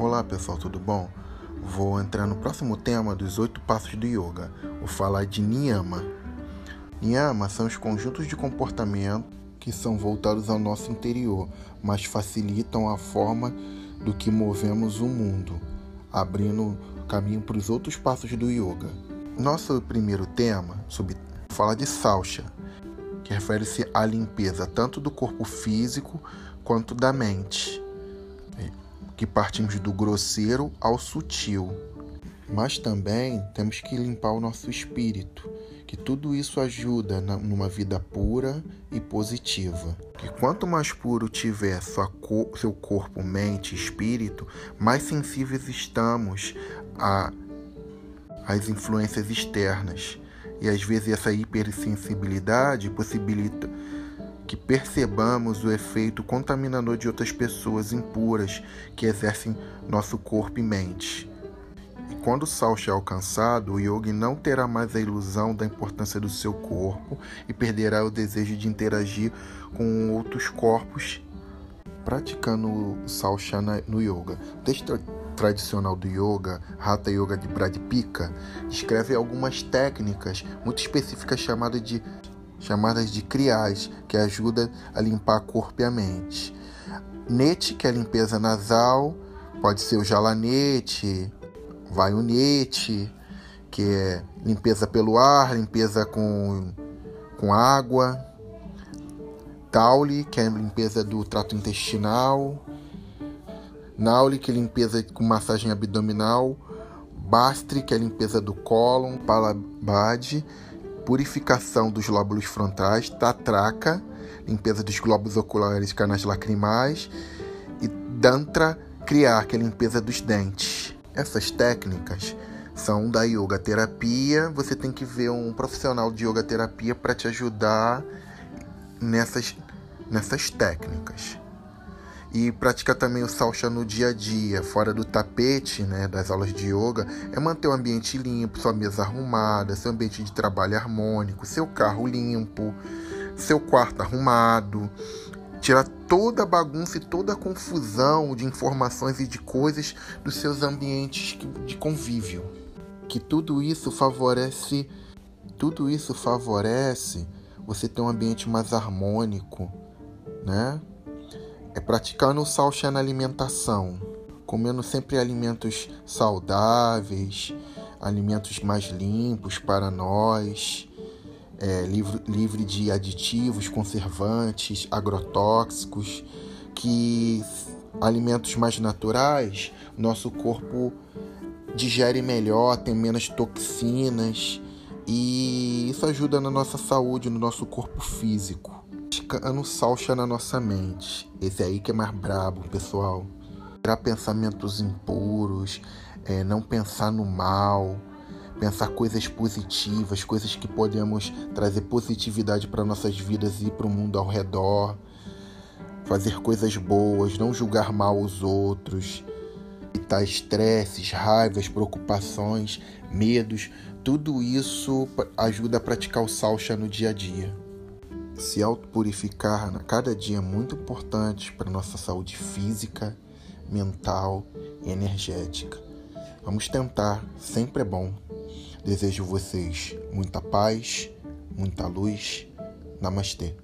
Olá pessoal, tudo bom? Vou entrar no próximo tema dos oito passos do yoga. Vou falar de niyama. Niyama são os conjuntos de comportamento que são voltados ao nosso interior, mas facilitam a forma do que movemos o mundo, abrindo caminho para os outros passos do yoga. Nosso primeiro tema sobre, fala de Sausha, que refere-se à limpeza tanto do corpo físico quanto da mente, que partimos do grosseiro ao sutil. Mas também temos que limpar o nosso espírito, que tudo isso ajuda numa vida pura e positiva. Que quanto mais puro tiver cor, seu corpo, mente e espírito, mais sensíveis estamos às influências externas. E às vezes essa hipersensibilidade possibilita que percebamos o efeito contaminador de outras pessoas impuras que exercem nosso corpo e mente. E quando o salto é alcançado, o yogi não terá mais a ilusão da importância do seu corpo e perderá o desejo de interagir com outros corpos praticando o salshana no yoga. O texto tradicional do yoga, Hatha Yoga de Pradipika, descreve algumas técnicas muito específicas chamadas de chamadas de criais, que ajuda a limpar corpo e a mente. Nete, que é a limpeza nasal, pode ser o jalanete, vai o nete, que é limpeza pelo ar, limpeza com, com água. Tauli, que é limpeza do trato intestinal. Nauli, que é limpeza com massagem abdominal. Bastri, que é limpeza do cólon. Palabadi, purificação dos lóbulos frontais. Tatraka, limpeza dos globos oculares canais lacrimais. E Dantra, criar, que é limpeza dos dentes. Essas técnicas são da yoga terapia. Você tem que ver um profissional de yoga terapia para te ajudar nessas, nessas técnicas. E praticar também o salcha no dia a dia, fora do tapete né, das aulas de yoga, é manter o ambiente limpo, sua mesa arrumada, seu ambiente de trabalho harmônico, seu carro limpo, seu quarto arrumado, tirar toda a bagunça e toda a confusão de informações e de coisas dos seus ambientes de convívio. Que tudo isso favorece, tudo isso favorece você ter um ambiente mais harmônico, né? É praticando o salcha na alimentação, comendo sempre alimentos saudáveis, alimentos mais limpos para nós, é, livre, livre de aditivos, conservantes, agrotóxicos, que alimentos mais naturais, nosso corpo digere melhor, tem menos toxinas e isso ajuda na nossa saúde, no nosso corpo físico. Praticando salcha na nossa mente. Esse aí que é mais brabo, pessoal. Tirar pensamentos impuros, é, não pensar no mal, pensar coisas positivas, coisas que podemos trazer positividade para nossas vidas e para o mundo ao redor. Fazer coisas boas, não julgar mal os outros, evitar estresses, raivas, preocupações, medos, tudo isso ajuda a praticar o salcha no dia a dia. Se autopurificar a cada dia é muito importante para nossa saúde física, mental e energética. Vamos tentar, sempre é bom. Desejo vocês muita paz, muita luz. Namastê.